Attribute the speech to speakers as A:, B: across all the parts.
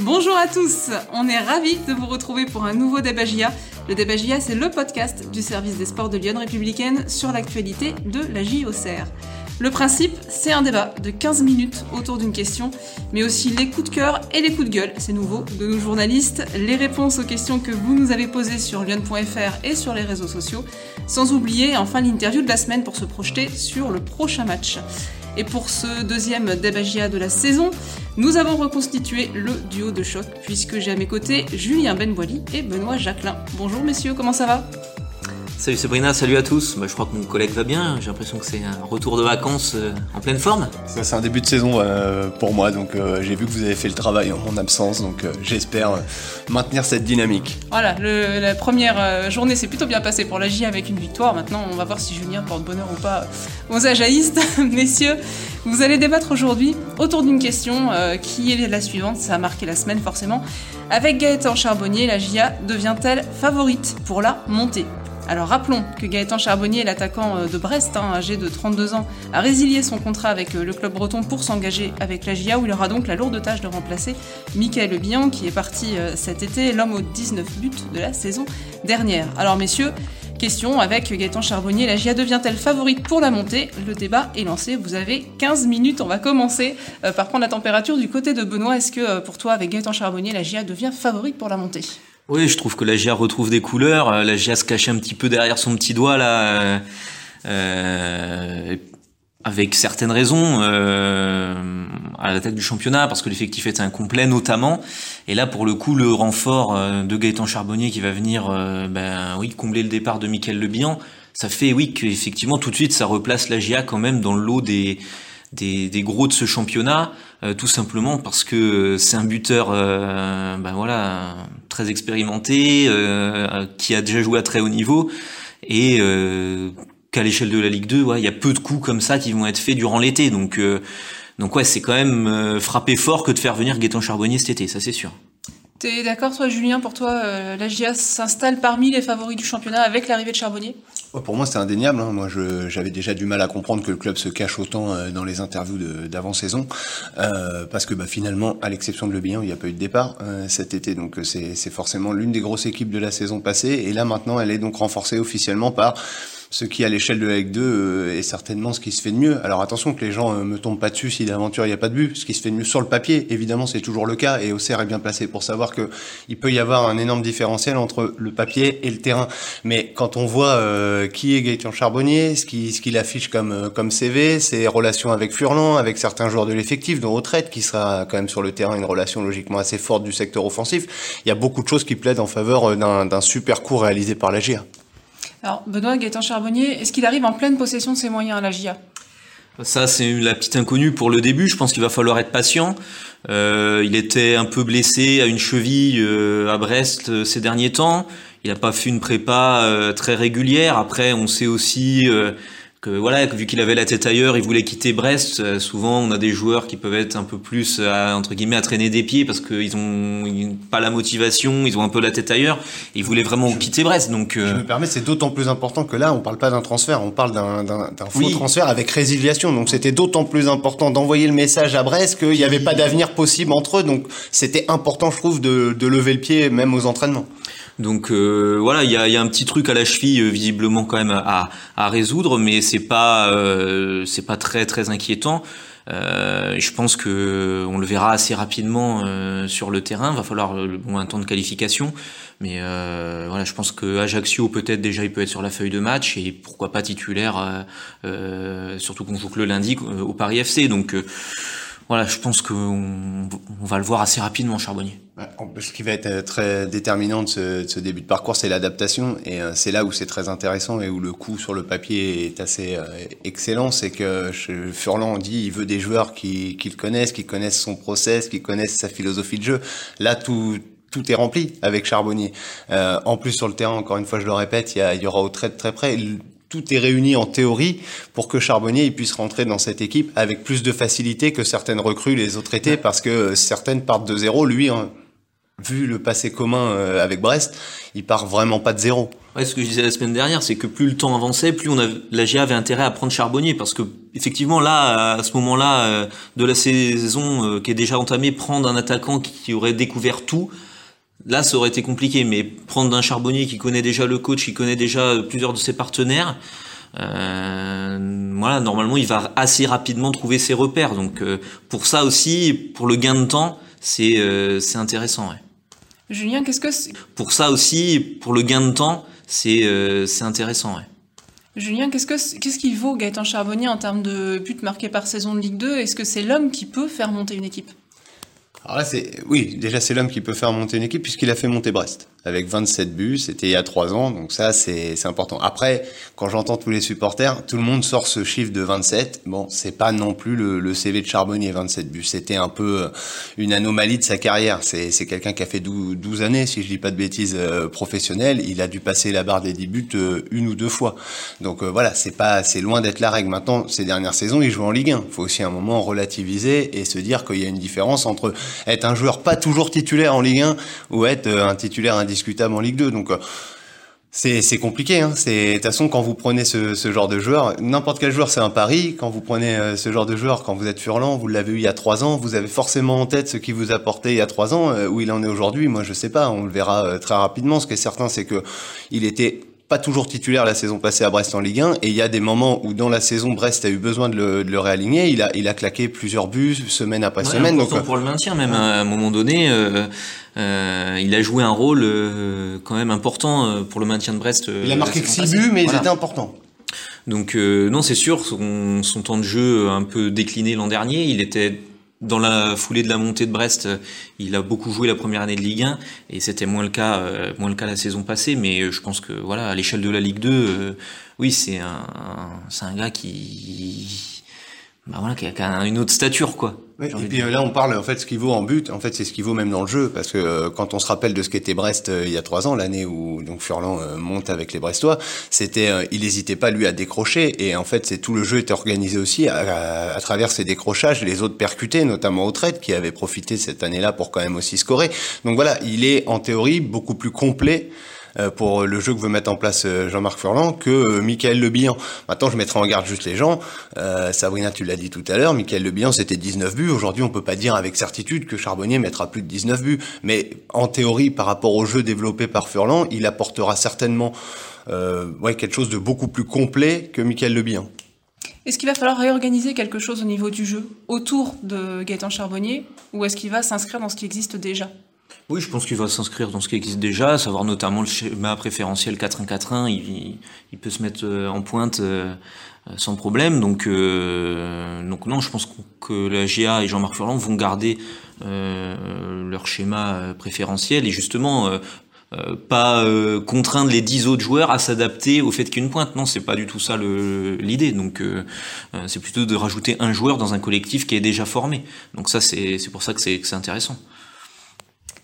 A: Bonjour à tous, on est ravis de vous retrouver pour un nouveau Débagia. Le Débagia, c'est le podcast du service des sports de Lyon Républicaine sur l'actualité de la JOCR. Le principe, c'est un débat de 15 minutes autour d'une question, mais aussi les coups de cœur et les coups de gueule, c'est nouveau, de nos journalistes, les réponses aux questions que vous nous avez posées sur lyon.fr et sur les réseaux sociaux, sans oublier enfin l'interview de la semaine pour se projeter sur le prochain match. Et pour ce deuxième débagia de la saison, nous avons reconstitué le duo de choc, puisque j'ai à mes côtés Julien Benboili et Benoît Jacquelin. Bonjour messieurs, comment ça va?
B: Salut Sabrina, salut à tous. Bah, je crois que mon collègue va bien. J'ai l'impression que c'est un retour de vacances euh, en pleine forme.
C: Ça, c'est un début de saison euh, pour moi, donc euh, j'ai vu que vous avez fait le travail en mon absence, donc j'espère maintenir cette dynamique.
A: Voilà, la première journée s'est plutôt bien passée pour la J avec une victoire. Maintenant, on va voir si Julien porte bonheur ou pas aux ajaïstes. Messieurs, vous allez débattre aujourd'hui autour d'une question qui est la suivante. Ça a marqué la semaine forcément. Avec Gaëtan Charbonnier, la GIA devient-elle favorite pour la montée? Alors rappelons que Gaëtan Charbonnier, l'attaquant euh, de Brest, hein, âgé de 32 ans, a résilié son contrat avec euh, le club breton pour s'engager avec la GIA, où il aura donc la lourde tâche de remplacer Michael Bihan, qui est parti euh, cet été, l'homme aux 19 buts de la saison dernière. Alors messieurs, Question avec Gaëtan Charbonnier, la GIA devient-elle favorite pour la montée? Le débat est lancé, vous avez 15 minutes, on va commencer par prendre la température du côté de Benoît. Est-ce que pour toi, avec Gaëtan Charbonnier, la GIA devient favorite pour la montée?
B: Oui, je trouve que la GIA retrouve des couleurs. Euh, la GIA se cache un petit peu derrière son petit doigt là, euh, euh avec certaines raisons à la tête du championnat parce que l'effectif est incomplet notamment. Et là, pour le coup, le renfort de Gaëtan Charbonnier qui va venir, ben oui, combler le départ de Michael Lebihan, ça fait oui qu'effectivement tout de suite ça replace la GIA quand même dans le lot des des, gros de ce championnat, euh, tout simplement parce que c'est un buteur, euh, ben voilà, très expérimenté, euh, qui a déjà joué à très haut niveau et qu'à l'échelle de la Ligue 2, ouais, il y a peu de coups comme ça qui vont être faits durant l'été. Donc, donc ouais, c'est quand même frapper fort que de faire venir Gaëtan Charbonnier cet été, ça c'est sûr.
A: T'es d'accord, toi, Julien, pour toi, la GIA s'installe parmi les favoris du championnat avec l'arrivée de Charbonnier?
C: Pour moi, c'est indéniable. Hein. Moi, j'avais déjà du mal à comprendre que le club se cache autant euh, dans les interviews d'avant-saison, euh, parce que bah, finalement, à l'exception de Le Bihan, il n'y a pas eu de départ euh, cet été. Donc, c'est forcément l'une des grosses équipes de la saison passée. Et là, maintenant, elle est donc renforcée officiellement par ce qui à l'échelle de la Ligue 2 euh, est certainement ce qui se fait de mieux. Alors attention que les gens euh, me tombent pas dessus si d'aventure il n'y a pas de but. Ce qui se fait de mieux sur le papier, évidemment, c'est toujours le cas et Auxerre est bien placé pour savoir que il peut y avoir un énorme différentiel entre le papier et le terrain. Mais quand on voit euh, qui est Gaëtan Charbonnier, ce qu'il affiche comme comme CV, ses relations avec Furlan, avec certains joueurs de l'effectif, dont Retraite, qui sera quand même sur le terrain une relation logiquement assez forte du secteur offensif, il y a beaucoup de choses qui plaident en faveur d'un super coup réalisé par la GIA.
A: Alors, Benoît Gaëtan Charbonnier, est-ce qu'il arrive en pleine possession de ses moyens à la GIA
B: ça, c'est la petite inconnue pour le début. Je pense qu'il va falloir être patient. Euh, il était un peu blessé à une cheville euh, à Brest euh, ces derniers temps. Il n'a pas fait une prépa très régulière. Après, on sait aussi que voilà, vu qu'il avait la tête ailleurs, il voulait quitter Brest. Euh, souvent, on a des joueurs qui peuvent être un peu plus à, entre guillemets à traîner des pieds parce qu'ils ont pas la motivation, ils ont un peu la tête ailleurs. Et ils voulaient vraiment quitter Brest. Donc,
C: euh... je me permets, c'est d'autant plus important que là, on parle pas d'un transfert, on parle d'un faux transfert avec résiliation. Donc, c'était d'autant plus important d'envoyer le message à Brest qu'il n'y avait pas d'avenir possible entre eux. Donc, c'était important, je trouve, de, de lever le pied même aux entraînements.
B: Donc euh, voilà, il y a, un petit truc à la cheville euh, visiblement quand même à, à résoudre, mais c'est pas euh, c'est pas très très inquiétant. je pense que on le verra assez rapidement sur le terrain. Va falloir bon, un temps de qualification, mais voilà, je pense que Ajaccio peut-être déjà il peut être sur la feuille de match et pourquoi pas titulaire, surtout qu'on joue que le lundi au Paris FC. Donc voilà, je pense qu'on on va le voir assez rapidement, Charbonnier.
C: Ce qui va être euh, très déterminant de ce, début de parcours, c'est l'adaptation. Et euh, c'est là où c'est très intéressant et où le coup sur le papier est assez euh, excellent. C'est que Furlan dit il veut des joueurs qui, le connaissent, qui connaissent son process, qui connaissent sa philosophie de jeu. Là, tout, est rempli avec Charbonnier. En plus, sur le terrain, encore une fois, je le répète, il y, y aura au trait de très près tout est réuni en théorie pour que Charbonnier puisse rentrer dans cette équipe avec plus de facilité que certaines recrues les autres étés parce que certaines partent de zéro. Lui, hein, vu le passé commun avec Brest, il part vraiment pas de zéro.
B: Ouais, ce que je disais la semaine dernière, c'est que plus le temps avançait, plus on avait, la GA avait intérêt à prendre Charbonnier, parce que effectivement là, à ce moment-là de la saison qui est déjà entamée, prendre un attaquant qui aurait découvert tout, là ça aurait été compliqué. Mais prendre un Charbonnier qui connaît déjà le coach, qui connaît déjà plusieurs de ses partenaires, euh, voilà, normalement, il va assez rapidement trouver ses repères. Donc, euh, pour ça aussi, pour le gain de temps, c'est euh, c'est intéressant. Ouais.
A: Julien, qu'est-ce que
B: pour ça aussi, pour le gain de temps, c'est c'est intéressant. Ouais.
A: Julien, qu'est-ce que qu'est-ce qu'il vaut Gaëtan Charbonnier en termes de buts marqués par saison de Ligue 2 Est-ce que c'est l'homme qui peut faire monter une équipe?
C: Alors là, c'est oui, déjà c'est l'homme qui peut faire monter une équipe puisqu'il a fait monter Brest avec 27 buts. C'était il y a trois ans, donc ça c'est important. Après, quand j'entends tous les supporters, tout le monde sort ce chiffre de 27. Bon, c'est pas non plus le, le, CV de Charbonnier 27 buts. C'était un peu euh, une anomalie de sa carrière. C'est quelqu'un qui a fait 12, 12, années, si je dis pas de bêtises, euh. Il a dû passer la barre des 10 buts euh, une ou deux fois. Donc voilà, c'est pas c'est loin d'être la règle. Maintenant, ces dernières saisons, il joue en Ligue 1. Il faut aussi un moment relativiser et se dire qu'il y a une différence entre être un joueur pas toujours titulaire en Ligue 1 ou être euh, un titulaire indiscutable en Ligue 2. Donc euh, c'est compliqué. Hein. De toute façon, quand vous prenez ce, ce genre de joueur, n'importe quel joueur, c'est un pari. Quand vous prenez euh, ce genre de joueur, quand vous êtes Furlan, vous l'avez eu il y a trois ans, vous avez forcément en tête ce qui vous a porté il y a trois ans. où il en est aujourd'hui, moi je sais pas. On le verra très rapidement. Ce qui est certain, c'est que il était pas toujours titulaire la saison passée à Brest en Ligue 1 et il y a des moments où dans la saison Brest a eu besoin de le, de le réaligner. Il a il a claqué plusieurs buts semaine après semaine
B: donc pour le maintien même à un moment donné euh, euh, il a joué un rôle euh, quand même important euh, pour le maintien de Brest
C: il a marqué que 6 buts mais il était important
B: donc non c'est sûr son, son temps de jeu un peu décliné l'an dernier. Il était dans la foulée de la montée de Brest, euh, il a beaucoup joué la première année de Ligue 1 et c'était moins le cas, euh, moins le cas la saison passée. Mais euh, je pense que voilà, à l'échelle de la Ligue 2, oui, c'est un, c'est un gars qui, bah voilà, qui a, qui a une autre stature quoi
C: et puis là, on parle en fait ce qui vaut en but. En fait, c'est ce qui vaut même dans le jeu, parce que euh, quand on se rappelle de ce qu'était Brest euh, il y a trois ans, l'année où donc Furlan euh, monte avec les Brestois, c'était, il n'hésitait pas lui à décrocher, et en fait, c'est tout le jeu était organisé aussi à, à, travers ces décrochages, les autres percutés, notamment au trade, qui avaient profité cette année-là pour quand même aussi scorer. Donc voilà, il est en théorie beaucoup plus complet. Euh, pour le jeu que veut mettre en place euh, Jean-Marc Furlan que euh, Michael Le Bihan. Maintenant, je mettrai en garde juste les gens. Sabrina, tu l'as dit tout à l'heure, Michael Le Bihan, c'était 19 buts. Aujourd'hui, on peut pas dire avec certitude que Charbonnier mettra plus de 19 buts. Mais en théorie, par rapport au jeu développé par Furlan, il apportera certainement ouais, quelque chose de beaucoup plus complet que Michael Le Bihan.
A: Est-ce qu'il va falloir réorganiser quelque chose au niveau du jeu autour de Gaëtan Charbonnier ou est-ce qu'il va s'inscrire dans ce qui existe déjà?
B: Oui, je pense qu'il va s'inscrire dans ce qui existe déjà, savoir notamment le schéma préférentiel 4-1-4-1, il, peut se mettre euh, en pointe euh, sans problème. Donc, euh, donc non, je pense que la GA et Jean-Marc Furlan vont garder euh, leur schéma préférentiel et justement euh, pas contraindre les dix autres joueurs à s'adapter au fait qu'il y ait une pointe. Non, c'est pas du tout ça l'idée. Donc, c'est plutôt de rajouter un joueur dans un collectif qui est déjà formé. Donc ça, c'est pour ça que c'est intéressant.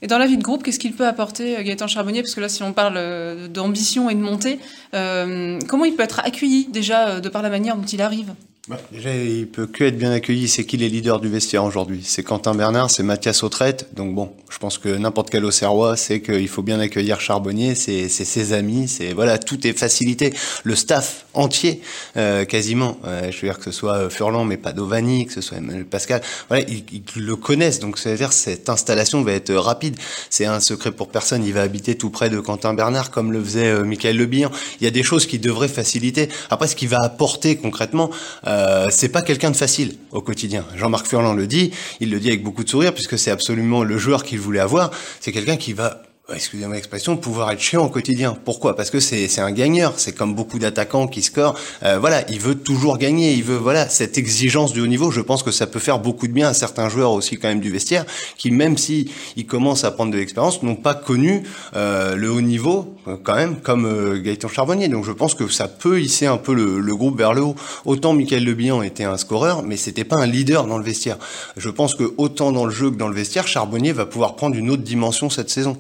A: Et dans la vie de groupe, qu'est-ce qu'il peut apporter euh, Gaëtan Charbonnier? Parce que là, si on parle euh, d'ambition et de montée, euh, comment il peut être accueilli déjà de par la manière dont il arrive?
C: Bah, déjà, il peut que être bien accueilli. C'est qui les leaders du vestiaire aujourd'hui? C'est Quentin Bernard, c'est Mathias Autrette. Donc bon, je pense que n'importe quel Auxerrois sait qu'il faut bien accueillir Charbonnier. C'est ses amis. C'est voilà, tout est facilité. Le staff entier, euh, quasiment. Euh, je veux dire que ce soit euh, Furlan, mais pas Dovani, que ce soit Emmanuel Pascal. Voilà, ils, ils le connaissent. Donc c'est-à-dire cette installation va être rapide. C'est un secret pour personne. Il va habiter tout près de Quentin Bernard, comme le faisait euh, Michael Le Il y a des choses qui devraient faciliter. Après, ce qui va apporter concrètement. Euh, c'est pas quelqu'un de facile au quotidien. Jean-Marc Furlan le dit, il le dit avec beaucoup de sourire puisque c'est absolument le joueur qu'il voulait avoir. C'est quelqu'un qui va excusez-moi l'expression, pouvoir être chiant au quotidien. Pourquoi? Parce que c'est un gagneur. C'est comme beaucoup d'attaquants qui scorent. Euh, voilà, il veut toujours gagner. Il veut voilà cette exigence du haut niveau. Je pense que ça peut faire beaucoup de bien à certains joueurs aussi quand même du vestiaire qui même si ils commencent à prendre de l'expérience n'ont pas connu euh, le haut niveau euh, quand même comme euh, Gaëtan Charbonnier. Donc je pense que ça peut hisser un peu le, le groupe vers le haut. Autant Michael Lebihan était un scoreur, mais c'était pas un leader dans le vestiaire. Je pense que autant dans le jeu que dans le vestiaire, Charbonnier va pouvoir prendre une autre dimension cette saison.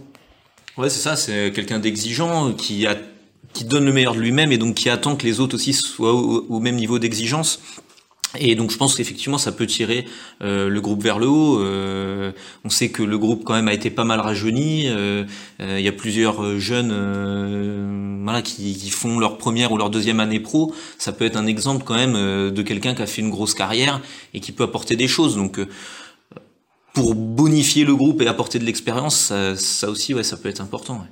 B: Ouais, c'est ça, c'est quelqu'un d'exigeant qui a qui donne le meilleur de lui-même et donc qui attend que les autres aussi soient au, même niveau d'exigence. Et donc je pense qu'effectivement ça peut tirer euh, le groupe vers le haut. Euh, on sait que le groupe quand même a été pas mal rajeuni. Euh, il y a plusieurs jeunes voilà, qui, qui, font leur première ou leur deuxième année pro. Ça peut être un exemple quand même de quelqu'un qui a fait une grosse carrière et qui peut apporter des choses. Donc pour bonifier le groupe et apporter de l'expérience, ça, aussi ouais, ça peut être important.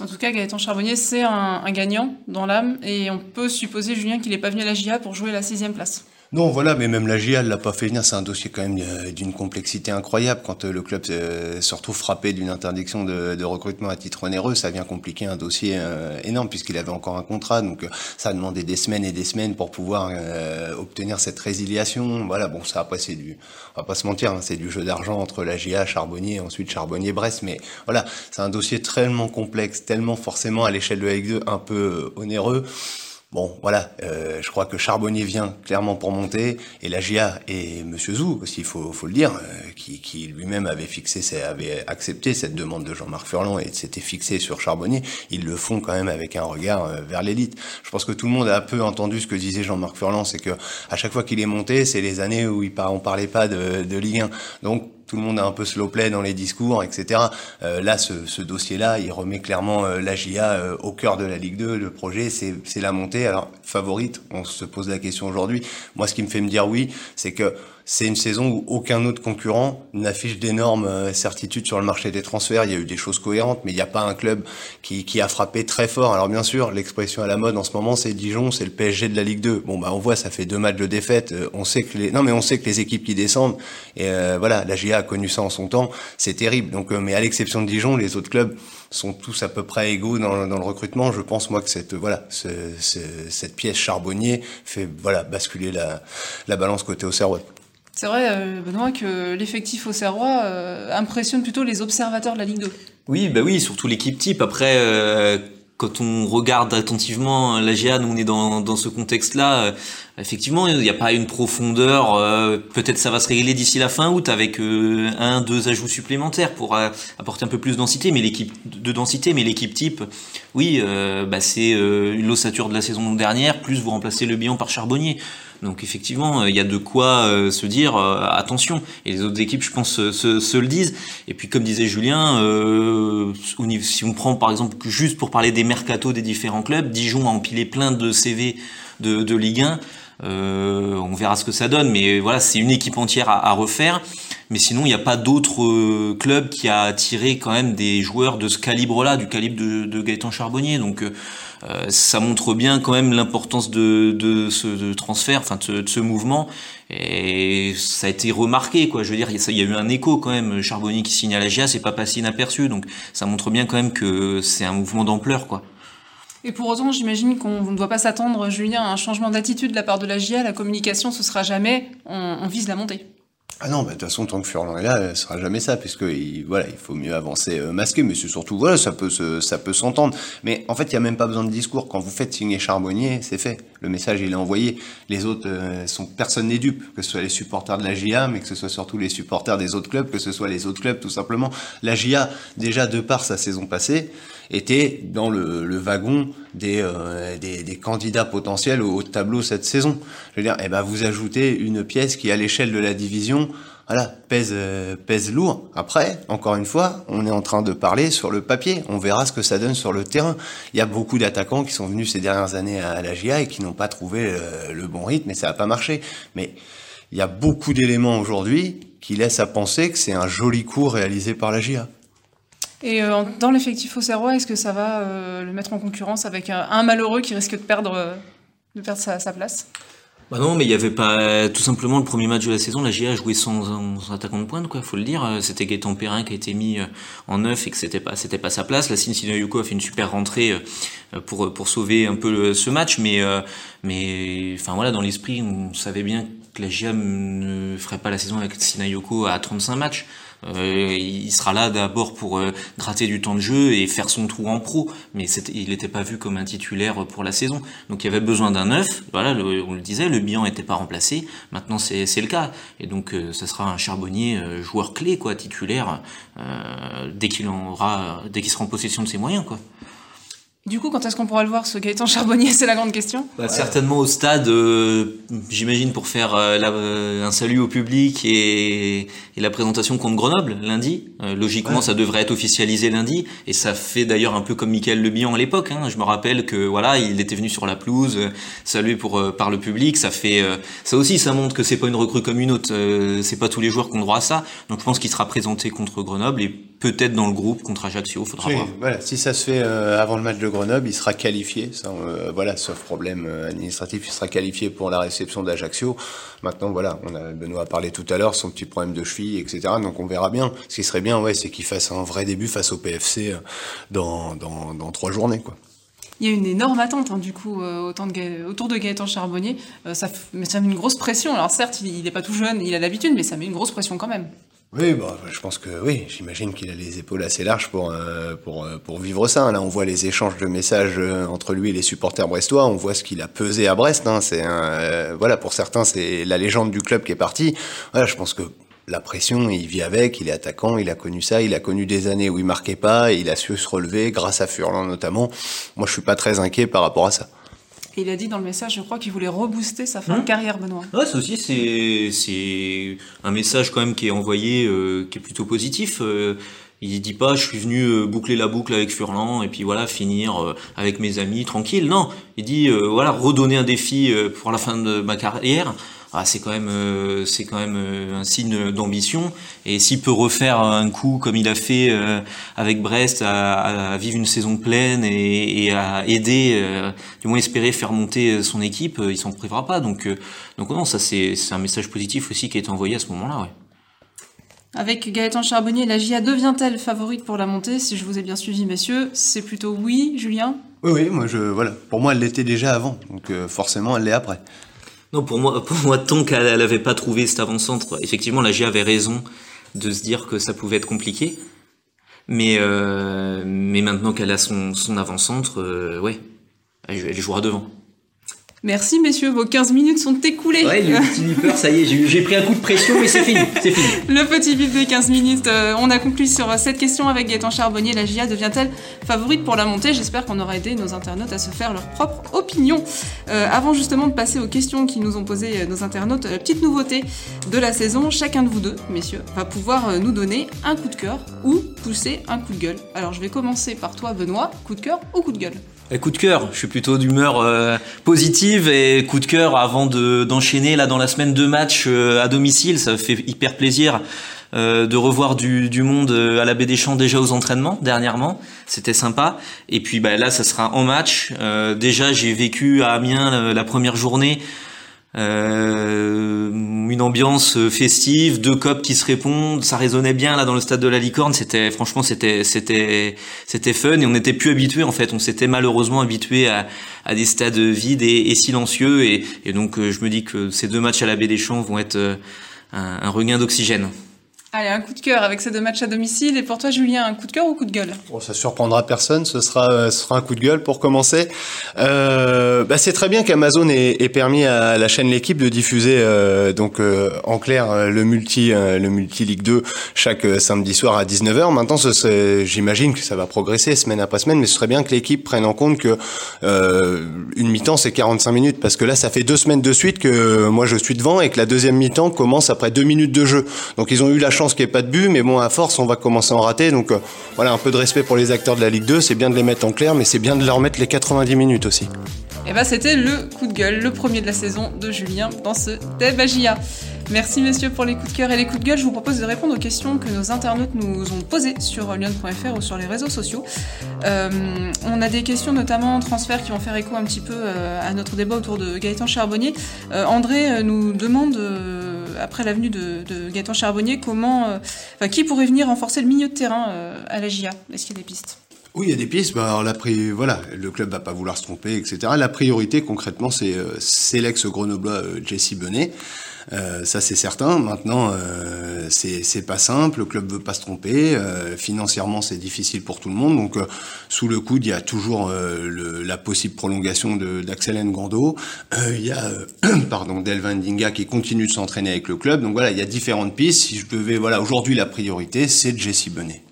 A: En tout cas, Gaëtan Charbonnier, c'est un, un, gagnant dans l'âme et on peut supposer, Julien, qu'il n'est pas venu à la GIA pour jouer la sixième place.
C: Non, voilà, mais même la GIA ne l'a pas fait venir. C'est un dossier quand même euh, d'une complexité incroyable. Quand euh, le club euh, se retrouve frappé d'une interdiction de, recrutement à titre onéreux, ça vient compliquer un dossier énorme puisqu'il avait encore un contrat. Donc ça a demandé des semaines et des semaines pour pouvoir obtenir cette résiliation. Voilà, bon, ça après c'est du, on va pas se mentir, hein, c'est du jeu d'argent entre la GIA, Charbonnier, et ensuite Charbonnier-Brest. Mais voilà, c'est un dossier tellement complexe, tellement forcément à l'échelle de la Ligue 2 un peu onéreux. Bon, voilà, euh, je crois que Charbonnier vient clairement pour monter, et la GIA et Monsieur Zou aussi, il faut, faut le dire, euh, qui, qui lui-même avait fixé, avait accepté cette demande de Jean-Marc Furlan et s'était fixé sur Charbonnier. Ils le font quand même avec un regard euh, vers l'élite. Je pense que tout le monde a un peu entendu ce que disait Jean-Marc Furlan, c'est que à chaque fois qu'il est monté, c'est les années où il on parlait pas de, de Ligue 1. Donc tout le monde a un peu slow play dans les discours, etc. Euh, là, ce, dossier-là, il remet clairement euh, la GIA euh, au cœur de la Ligue 2. Le projet, c'est la montée. Alors, favorite, on se pose la question aujourd'hui. Moi, ce qui me fait me dire oui, c'est que c'est une saison où aucun autre concurrent n'affiche d'énormes euh, certitudes sur le marché des transferts. Il y a eu des choses cohérentes, mais il n'y a pas un club qui, qui, a frappé très fort. Alors bien sûr, l'expression à la mode en ce moment, c'est Dijon, c'est le PSG de la Ligue 2. Bon, bah on voit, ça fait deux matchs de défaite. Euh, on sait que les, non mais on sait que les équipes qui descendent, et euh, voilà, la GIA a connu ça en son temps, c'est terrible. Donc, mais à l'exception de Dijon, les autres clubs sont tous à peu près égaux dans, le recrutement. Je pense moi que cette voilà, ce, cette pièce charbonnier fait voilà basculer la, la balance côté au cerveau.
A: C'est vrai, euh, Benoît, que l'effectif au Serrois euh, impressionne plutôt les observateurs de la Ligue 2.
B: Oui, bah oui, surtout l'équipe type. Après, euh, quand on regarde attentivement la GA, nous on est dans, ce contexte-là, effectivement, il n'y a pas une profondeur. Peut-être ça va se régler d'ici la fin août avec un, deux ajouts supplémentaires pour apporter un peu plus de densité. Mais l'équipe de densité, mais l'équipe type, oui, bah c'est l'ossature de la saison dernière, plus vous remplacez le bilan par Charbonnier. Donc effectivement, il y a de quoi euh, se dire euh, attention. Et les autres équipes, je pense, se, le disent. Et puis comme disait Julien, euh, si on prend par exemple juste pour parler des mercatos des différents clubs, Dijon a empilé plein de CV de, de Ligue 1. Euh, on verra ce que ça donne, mais voilà, c'est une équipe entière à, à refaire. Mais sinon, il n'y a pas d'autres euh, clubs qui a attiré quand même des joueurs de ce calibre-là, du calibre de, de Gaëtan Charbonnier. Donc, euh, ça montre bien quand même l'importance de, de, ce de transfert, enfin de, ce mouvement. Et ça a été remarqué, quoi. Je veux dire, il y a eu un écho quand même. Charbonnier qui signe à la GIA, c'est pas passé inaperçu. Donc, ça montre bien quand même que c'est un mouvement d'ampleur, quoi.
A: Et pour autant, j'imagine qu'on ne doit pas s'attendre, Julien, à un changement d'attitude de la part de la GIA. La communication, ce sera jamais on, on vise la montée.
C: Ah non, bah, de toute façon, tant que Furlan est là, ce sera jamais ça, puisque il, voilà, il faut mieux avancer euh, masqué, mais c'est surtout, voilà, ça peut se, ça peut s'entendre. Mais en fait, il n'y a même pas besoin de discours. Quand vous faites signer Charbonnier, c'est fait. Le message, il est envoyé. Les autres, euh, sont, personne n'est dupe, que ce soit les supporters de la GIA, mais que ce soit surtout les supporters des autres clubs, que ce soit les autres clubs, tout simplement. La GIA, déjà, de par sa saison passée, était dans le, le wagon des, euh, des, des, candidats potentiels au, tableau cette saison. Je veux dire, eh ben, vous ajoutez une pièce qui, à l'échelle de la division, voilà, pèse, euh, pèse lourd. Après, encore une fois, on est en train de parler sur le papier. On verra ce que ça donne sur le terrain. Il y a beaucoup d'attaquants qui sont venus ces dernières années à la GIA et qui n'ont pas trouvé euh, le bon rythme et ça n'a pas marché. Mais il y a beaucoup d'éléments aujourd'hui qui laissent à penser que c'est un joli coup réalisé par la GIA.
A: Et euh, dans l'effectif au Serrois, est-ce que ça va euh, le mettre en concurrence avec un, un, malheureux qui risque de perdre, euh, de perdre sa, place?
B: Bah non, mais il y avait pas tout simplement le premier match de la saison. La GIA a joué sans, sans attaquant de pointe, quoi. Faut le dire. C'était Gaëtan Perrin qui a été mis en neuf et que c'était pas c'était pas sa place. La Cincinnati Yuko a fait une super rentrée pour pour sauver un peu ce match, mais mais enfin voilà, dans l'esprit, on savait bien que la GIA ne ferait pas la saison avec Sinayoko à 35 matchs. Euh, il sera là d'abord pour euh, gratter du temps de jeu et faire son trou en pro, mais il n'était pas vu comme un titulaire pour la saison. Donc il y avait besoin d'un neuf. Voilà, on le disait, le bilan n'était pas remplacé. Maintenant c'est le cas, et donc euh, ça sera un charbonnier euh, joueur clé, quoi, titulaire, dès qu'il aura, dès qu'il sera en possession de ses moyens, quoi.
A: Du coup, quand est-ce qu'on pourra le voir, ce Gaëtan Charbonnier? C'est la grande question.
B: Bah, Certainement au stade, euh, j'imagine, pour faire euh, la, euh, un salut au public et, et, la présentation contre Grenoble lundi. logiquement, ouais. ça devrait être officialisé lundi. Et ça fait d'ailleurs un peu comme Michael Le Bihan à l'époque. Hein. Je me rappelle que voilà, il était venu sur la pelouse, salué pour par le public. Ça fait, ça aussi, ça montre que c'est pas une recrue comme une autre. c'est pas tous les joueurs qui ont droit à ça. Donc je pense qu'il sera présenté contre Grenoble et peut-être dans le groupe contre Ajaccio. Faudra
C: oui,
B: voir.
C: Voilà, si ça se fait avant le match de Grenoble, il sera qualifié. Ça, euh, voilà, sauf problème administratif, il sera qualifié pour la réception d'Ajaccio. Maintenant, voilà, on a Benoît a parlé tout à l'heure, son petit problème de cheville, etc. Donc on verra bien. Ce qui serait bien, ouais, c'est qu'il fasse un vrai début face au PFC dans, dans, dans trois journées, quoi.
A: Il y a une énorme attente hein, du coup euh, autour, de autour de Gaëtan Charbonnier. Euh, ça, mais ça met une grosse pression. Alors certes, il n'est pas tout jeune, il a l'habitude, mais ça met une grosse pression quand même.
C: Oui, bah, je pense que oui, j'imagine qu'il a les épaules assez larges pour, euh, pour, pour vivre ça. Là, on voit les échanges de messages entre lui et les supporters brestois, on voit ce qu'il a pesé à Brest. Hein. C'est euh, voilà, pour certains, c'est la légende du club qui est partie. Voilà, je pense que la pression, il vit avec, il est attaquant, il a connu ça, il a connu des années où il marquait pas, il a su se relever grâce à Furlan notamment. Moi, je suis pas très inquiet par rapport à ça.
A: Et il a dit dans le message, je crois, qu'il voulait rebooster sa fin mmh. de carrière, Benoît.
B: Ouais, ça aussi, c'est, c'est un message quand même qui est envoyé, euh, qui est plutôt positif. Euh, il dit pas, je suis venu euh, boucler la boucle avec Furlan et puis voilà, finir euh, avec mes amis tranquille. Non, il dit, euh, voilà, redonner un défi pour la fin de ma carrière. Ah, c'est quand même, c'est quand même un signe d'ambition. Et s'il peut refaire un coup comme il a fait avec Brest, à, à, vivre une saison pleine et, et à aider, du moins espérer faire monter son équipe, il s'en privera pas. Donc, donc non, ça c'est, c'est un message positif aussi qui est envoyé à ce moment-là, ouais.
A: Avec Gaëtan Charbonnier, la GIA devient-elle favorite pour la montée? Si je vous ai bien suivi, messieurs, c'est plutôt oui, Julien?
C: Oui, oui, moi je, voilà. Pour moi, elle l'était déjà avant, donc euh, forcément, elle l'est après.
B: Non, pour moi, pour moi tant qu'elle n'avait pas trouvé cet avant-centre, effectivement, la GIA avait raison de se dire que ça pouvait être compliqué. Mais, euh, mais maintenant qu'elle a son, son avant-centre, euh, ouais, elle, elle jouera devant.
A: Merci messieurs, vos 15 minutes sont écoulées.
B: Ouais, le petit beeper, ça y est, j'ai pris un coup de pression, mais c'est fini, c'est fini.
A: Le petit bip des 15 minutes, euh, on a conclu sur cette question avec Gaëtan Charbonnier. La GIA devient-elle favorite pour la montée? J'espère qu'on aura aidé nos internautes à se faire leur propre opinion. Euh, avant justement de passer aux questions qui nous ont posées nos internautes, la petite nouveauté de la saison, chacun de vous deux, messieurs, va pouvoir nous donner un coup de cœur ou pousser un coup de gueule. Alors je vais commencer par toi Benoît, coup de cœur ou coup de gueule?
B: Coup de cœur, je suis plutôt d'humeur euh, positive et coup de cœur avant de d'enchaîner là dans la semaine deux matchs euh, à domicile, ça fait hyper plaisir euh, de revoir du, du monde à la Baie des Champs déjà aux entraînements dernièrement, c'était sympa. Et puis bah, là, ça sera en match. déjà, j'ai vécu à Amiens la première journée. Euh, une ambiance festive, deux copes qui se répondent, ça résonnait bien là dans le stade de la Licorne. C'était franchement c'était c'était c'était fun et on n'était plus habitué en fait. On s'était malheureusement habitué à, à des stades vides et, silencieux et, et, donc je me dis que ces deux matchs à la Baie des Champs vont être un, un regain d'oxygène.
A: Allez, un coup de cœur avec ces deux matchs à domicile. Et pour toi, Julien, un coup de cœur ou coup de gueule?
C: Bon, Ça surprendra personne. Ce sera, ce sera un coup de gueule pour commencer. Euh, bah, c'est très bien qu'Amazon ait, ait, permis à la chaîne L'équipe de diffuser euh, donc euh, en clair le multi, le multi Ligue 2 chaque samedi soir à 19h. Maintenant, j'imagine que ça va progresser semaine après semaine, mais ce serait bien que l'équipe prenne en compte que une mi-temps c'est 45 minutes parce que là, ça fait deux semaines de suite que moi je suis devant et que la deuxième mi-temps commence après deux minutes de jeu. Donc ils ont eu la chance qu'il n'y ait pas de but, mais bon, à force, on va commencer à en rater. Donc euh, voilà, un peu de respect pour les acteurs de la Ligue 2. C'est bien de les mettre en clair, mais c'est bien de leur mettre les 90 minutes aussi.
A: Et bah, c'était le coup de gueule, le premier de la saison de Julien dans ce Debagia. Merci messieurs pour les coups de cœur et les coups de gueule. Je vous propose de répondre aux questions que nos internautes nous ont posées sur lyon.fr ou sur les réseaux sociaux. Euh, on a des questions notamment transferts qui vont faire écho un petit peu euh, à notre débat autour de Gaëtan Charbonnier. Euh, André nous demande, euh, après l'avenue de, de, Gaëtan Charbonnier, comment, enfin, qui pourrait venir renforcer le milieu de terrain à la GIA Est-ce qu'il y a des pistes?
C: Oui, il y a des pistes. Alors, la pri... voilà, le club va pas vouloir se tromper, etc. La priorité, concrètement, c'est c'est l'ex-grenoblois Jesse Benet. Euh, ça c'est certain. Maintenant, euh, c'est pas simple. Le club veut pas se tromper. Euh, financièrement, c'est difficile pour tout le monde. Donc, euh, sous le coude, il y a toujours euh, le, la possible prolongation d'Axel Ngando. il y a, pardon, Delvin Dinga qui continue de s'entraîner avec le club. Donc voilà, il y a différentes pistes. Si je devais, voilà, aujourd'hui la priorité, c'est Jesse Benet.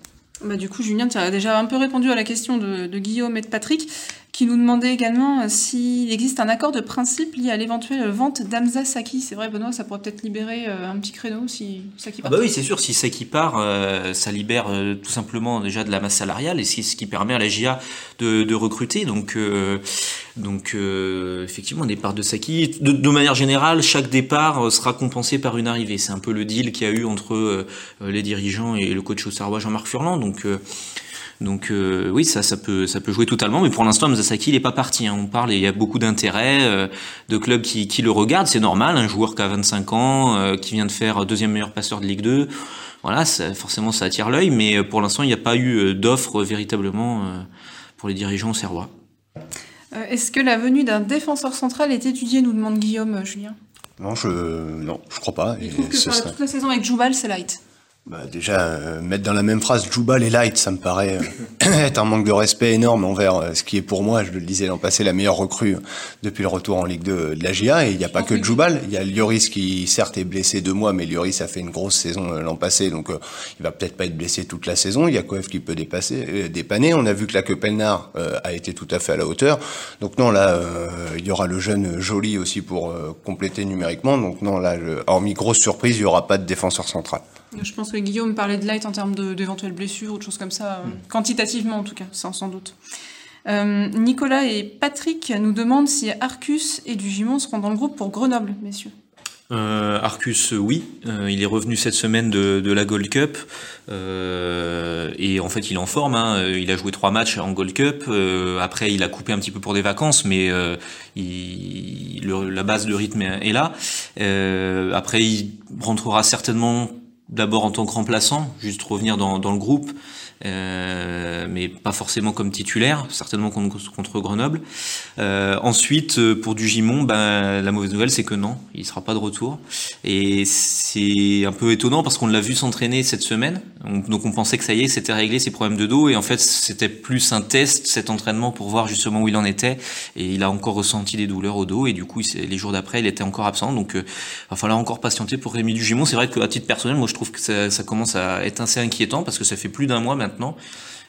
A: Bah, du coup, Julien, tu as déjà un peu répondu à la question de, de Guillaume et de Patrick qui nous demandait également euh, s'il existe un accord de principe lié à l'éventuelle vente d'Amza Saki. C'est vrai, Benoît, ça pourrait peut-être libérer euh, un petit créneau si Saki
B: Ah
A: part.
B: bah oui, c'est sûr, si Saki part, euh, ça libère tout simplement déjà de la masse salariale et c'est ce qui permet à la GIA de, recruter. Donc, donc effectivement, un départ de Saki. De, manière générale, chaque départ sera compensé par une arrivée. C'est un peu le deal qu'il y a eu entre les dirigeants et le coach au Jean-Marc Furlan. Donc donc euh, oui, ça, ça peut, ça peut jouer totalement. Mais pour l'instant, Mzasaki, il est pas parti. Hein. On parle, et il y a beaucoup d'intérêt euh, de clubs qui, qui le regardent. C'est normal, un joueur qui a 25 ans, euh, qui vient de faire deuxième meilleur passeur de Ligue 2. Voilà, ça, forcément, ça attire l'œil. Mais pour l'instant, il n'y a pas eu d'offre véritablement euh, pour les dirigeants serrois.
A: Euh, Est-ce que la venue d'un défenseur central est étudiée, nous demande Guillaume, Julien?
C: Non, je, non, je crois pas.
A: Il trouve que toute la saison avec Joubal, c'est light.
C: Bah, déjà, euh, mettre dans la même phrase Jubal et Light, ça me paraît euh, être un manque de respect énorme envers euh, ce qui est pour moi, je le disais l'an passé, la meilleure recrue depuis le retour en Ligue 2 de la GIA. Et il n'y a pas que Jubal, il y a Lloris qui certes est blessé deux mois, mais Lloris a fait une grosse saison l'an passé, donc euh, il va peut-être pas être blessé toute la saison. Il y a Koef qui peut dépasser, euh, dépanner. On a vu que la euh, a été tout à fait à la hauteur. Donc non, là, euh, il y aura le jeune Joly aussi pour euh, compléter numériquement. Donc non, là, je- hormis grosse surprise, il y aura pas de défenseur central.
A: Je pense que Guillaume parlait de light en termes de- d'éventuelles blessures ou de choses comme ça, euh, quantitativement en tout cas, sans, sans doute. Euh, Nicolas et Patrick nous demandent si Arcus et du Gimon seront dans le groupe pour Grenoble, messieurs.
B: Euh, Arcus, oui, Euh, il est revenu cette semaine de, de la Gold Cup euh, et en fait il est en forme. Hein. Il a joué trois matchs en Gold Cup. Euh, après il a coupé un petit peu pour des vacances, mais euh, il, le- la base de rythme est là. Euh, après il rentrera certainement d'abord en tant que remplaçant, juste revenir dans, dans le groupe, euh, mais pas forcément comme titulaire, certainement contre, Grenoble. Euh, ensuite, euh, pour Dugimon, ben, la mauvaise nouvelle, c'est que non, il sera pas de retour. Et c'est un peu étonnant parce qu'on l'a vu s'entraîner cette semaine. On- donc on pensait que ça y est, c'était réglé ses problèmes de dos. Et en fait, c'était plus un test, cet entraînement, pour voir justement où il en était. Et il a encore ressenti des douleurs au dos. Et du coup, il les jours d'après, il était encore absent. Donc, euh, va falloir encore patienter pour Rémi Dugimon. C'est vrai qu'à titre personnel, moi, je trouve que ça, ça commence à être assez inquiétant parce que ça fait plus d'un mois maintenant.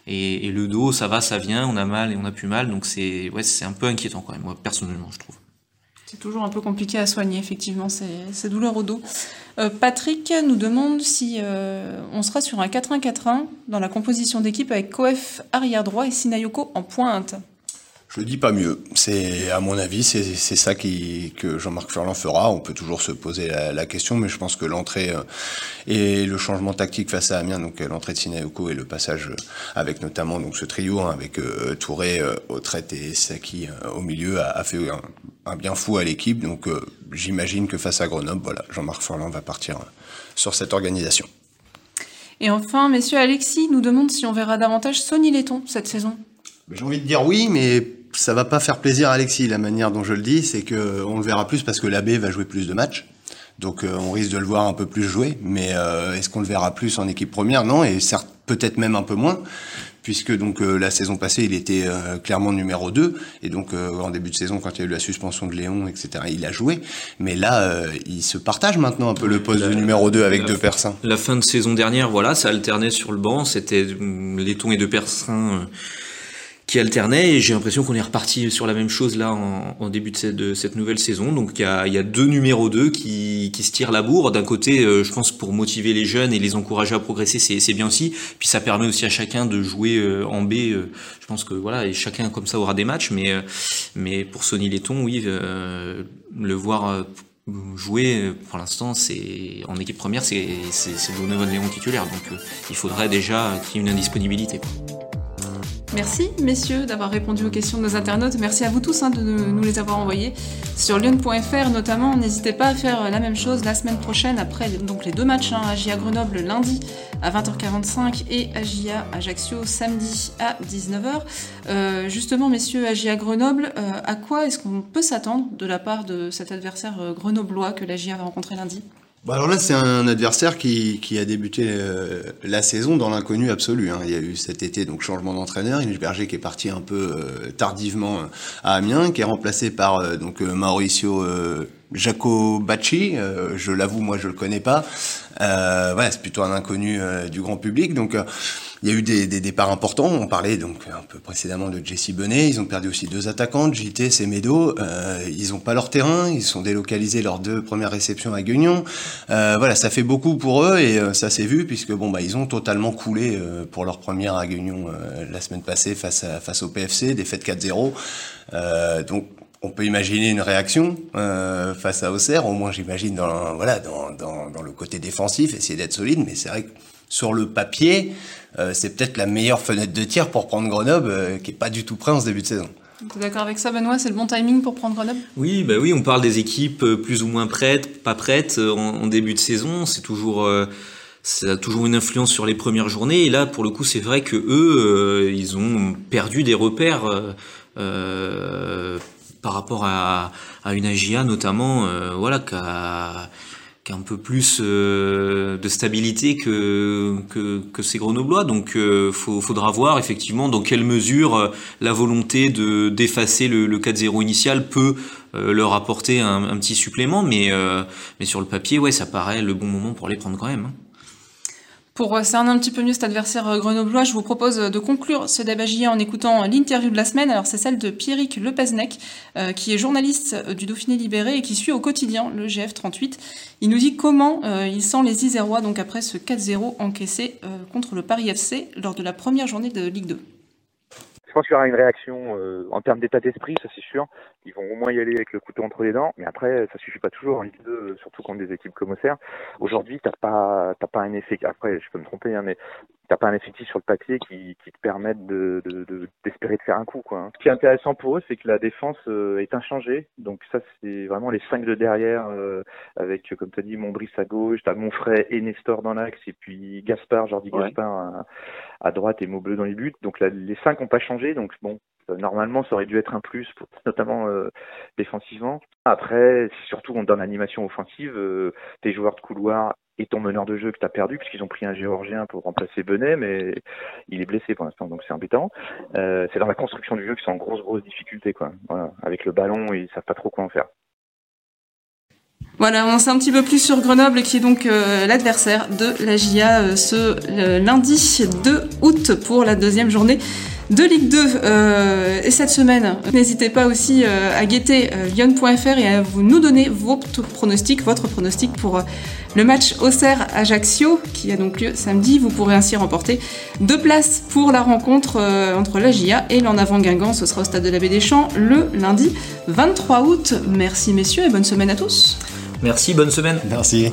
B: Et, le dos, ça va, ça vient, on a mal et on a plus mal. Donc c'est ouais, un peu inquiétant quand même, moi, personnellement, je trouve.
A: C'est toujours un peu compliqué à soigner, effectivement, ces, ces douleurs au dos. Euh, Patrick nous demande si euh, on sera sur un 4-1-4-1 dans la composition d'équipe avec Koef arrière droit et Sinayoko en pointe.
C: Je dis pas mieux. C'est, à mon avis, c'est, c'est ça qui, que Jean-Marc Furlan fera. On peut toujours se poser la, la question, mais je pense que l'entrée euh, et le changement tactique face à Amiens, donc euh, l'entrée de Sinaoko et le passage euh, avec notamment donc ce trio hein, avec euh, Touré, euh, Autrette et Saki euh, au milieu a, a fait un, un bien fou à l'équipe. Donc euh, j'imagine que face à Grenoble, voilà, Jean-Marc Furlan va partir euh, sur cette organisation.
A: Et enfin, messieurs, Alexis nous demande si on verra davantage Sonny Letton cette saison.
C: J'ai envie de dire oui, mais ça va pas faire plaisir à Alexis. La manière dont je le dis, c'est que on le verra plus parce que l'abbé va jouer plus de matchs. Donc euh, on risque de le voir un peu plus jouer, mais euh, est-ce qu'on le verra plus en équipe première? Non, et certes peut-être même un peu moins, puisque donc euh, la saison passée il était euh, clairement numéro 2, et donc euh, en début de saison quand il y a eu la suspension de Léon, etc., il a joué, mais là euh, il se partage maintenant un peu le poste de numéro 2 avec deux persins.
B: La fin de saison dernière, voilà, ça alternait sur le banc, c'était hum, Letton et De Persin euh, qui alternaient, et j'ai l'impression qu'on est reparti sur la même chose là en, en début de cette, de cette nouvelle saison. Donc il y a, y a deux numéros 2 qui, qui se tirent la bourre. D'un côté, euh, je pense pour motiver les jeunes et les encourager à progresser, c'est bien aussi. Puis ça permet aussi à chacun de jouer euh, en B. euh, je pense que voilà, et chacun comme ça aura des matchs, mais euh, mais pour Sonny Letton, oui, euh, le voir euh, jouer pour l'instant c'est en équipe première c'est Donovan Léon titulaire donc il faudrait déjà qu'il y ait une indisponibilité.
A: Merci, messieurs, d'avoir répondu aux questions de nos internautes. Merci à vous tous hein, de nous les avoir envoyées. Sur lyon.fr notamment, n'hésitez pas à faire la même chose la semaine prochaine, après donc les deux matchs, hein, AGIA Grenoble lundi à 20h45 et AGIA Ajaccio samedi à 19h. Euh, justement, messieurs, AGIA Grenoble, euh, à quoi est-ce qu'on peut s'attendre de la part de cet adversaire euh, grenoblois que l'AGIA va rencontrer lundi?
C: Bah alors là, c'est un adversaire qui, a débuté euh, la saison dans l'inconnu absolu. hein. Il y a eu cet été donc changement d'entraîneur, Inge Berger qui est parti un peu euh, tardivement euh, à Amiens, qui est remplacé par donc euh, Mauricio euh, je l'avoue, moi je le connais pas. voilà, c'est plutôt un inconnu du grand public. Donc il y a eu des, des, départs importants. On parlait donc un peu précédemment de Jesse Benet. Ils ont perdu aussi deux attaquants, JT, Semedo. Euh, ils ont pas leur terrain. Ils sont délocalisés leurs deux premières réceptions à Guignon. Euh, voilà, ça fait beaucoup pour eux et euh, ça s'est vu puisque bon bah ils ont totalement coulé euh, pour leur première à Guignon euh, la semaine passée face à, face au PFC, défaite 4-0. donc on peut imaginer une réaction euh, face à Auxerre, au moins j'imagine dans voilà dans, dans, dans, le côté défensif, essayer d'être solide, mais c'est vrai que sur le papier, euh, c'est peut-être la meilleure fenêtre de tir pour prendre Grenoble, euh, qui est pas du tout prêt en ce début de saison.
A: Tu es d'accord avec ça, Benoît? C'est le bon timing pour prendre Grenoble?
B: Oui, bah oui, on parle des équipes euh, plus ou moins prêtes, pas prêtes en, début de saison. C'est toujours, ça a toujours une influence sur les premières journées. Et là, pour le coup, c'est vrai que eux, ils ont perdu des repères. Par rapport à, à une AGIA notamment, voilà, qui a, un peu plus euh, de stabilité que, que, que ces Grenoblois. Donc euh, faut, faudra voir effectivement dans quelle mesure euh, la volonté de d'effacer le, le 4-0 initial peut euh, leur apporter un, un, petit supplément. Mais, mais sur le papier, ouais, ça paraît le bon moment pour les prendre quand même. Hein.
A: Pour cerner un petit peu mieux cet adversaire euh, grenoblois, je vous propose de conclure ce débat en écoutant l'interview de la semaine. Alors c'est celle de Pierrick Lepesnec, euh, qui est journaliste euh, du Dauphiné Libéré et qui suit au quotidien le GF38. Il nous dit comment il sent les Isérois donc après ce 4-0 encaissé contre le Paris FC lors de la première journée de Ligue 2.
D: Je pense qu'il y aura une réaction en termes d'état d'esprit, ça c'est sûr. Ils vont au moins y aller avec le couteau entre les dents, mais après, ça suffit pas toujours en Ligue 2, surtout contre des équipes comme Auxerre. Aujourd'hui, t'as pas, t'as pas un effet. Après, je peux me tromper, hein, mais t'as pas un effectif sur le papier qui, qui te permette de, de, d'espérer de, faire un coup, quoi. Hein. Ce qui est intéressant pour eux, c'est que la défense euh, est inchangée. Donc ça, c'est vraiment les cinq de derrière, euh, avec, comme tu as dit, Montbrice à gauche, t'as Monfray et Nestor dans l'axe, et puis Gaspard, Jordi Gaspard à, à, droite et Maubleu dans les buts. Donc là, les cinq ont pas changé. Donc bon, normalement, ça aurait dû être un plus, pour, notamment euh, défensivement. Après, surtout dans l'animation offensive, euh, tes joueurs de couloir et ton meneur de jeu que tu as perdu, puisqu'ils ont pris un Géorgien pour remplacer Benet, mais il est blessé pour l'instant, donc c'est embêtant. Euh, c'est dans la construction du jeu qu'ils sont en grosse, grosse difficulté. Quoi. Voilà. Avec le ballon, ils savent pas trop quoi en faire.
A: Voilà, on sait un petit peu plus sur Grenoble, qui est donc euh, l'adversaire de la GIA euh, ce lundi 2 août pour la deuxième journée de Ligue 2. Euh, et cette semaine, n'hésitez pas aussi euh, à guetter euh, lyon.fr et à vous nous donner votre pronostic, votre pronostic pour le match Auxerre-Ajaccio qui a donc lieu samedi. Vous pourrez ainsi remporter deux places pour la rencontre entre la GIA et l'en avant Guingamp. Ce sera au stade de la Baie des Champs le lundi 23 août. Merci messieurs et bonne semaine à tous.
B: Merci, bonne semaine.
C: Merci.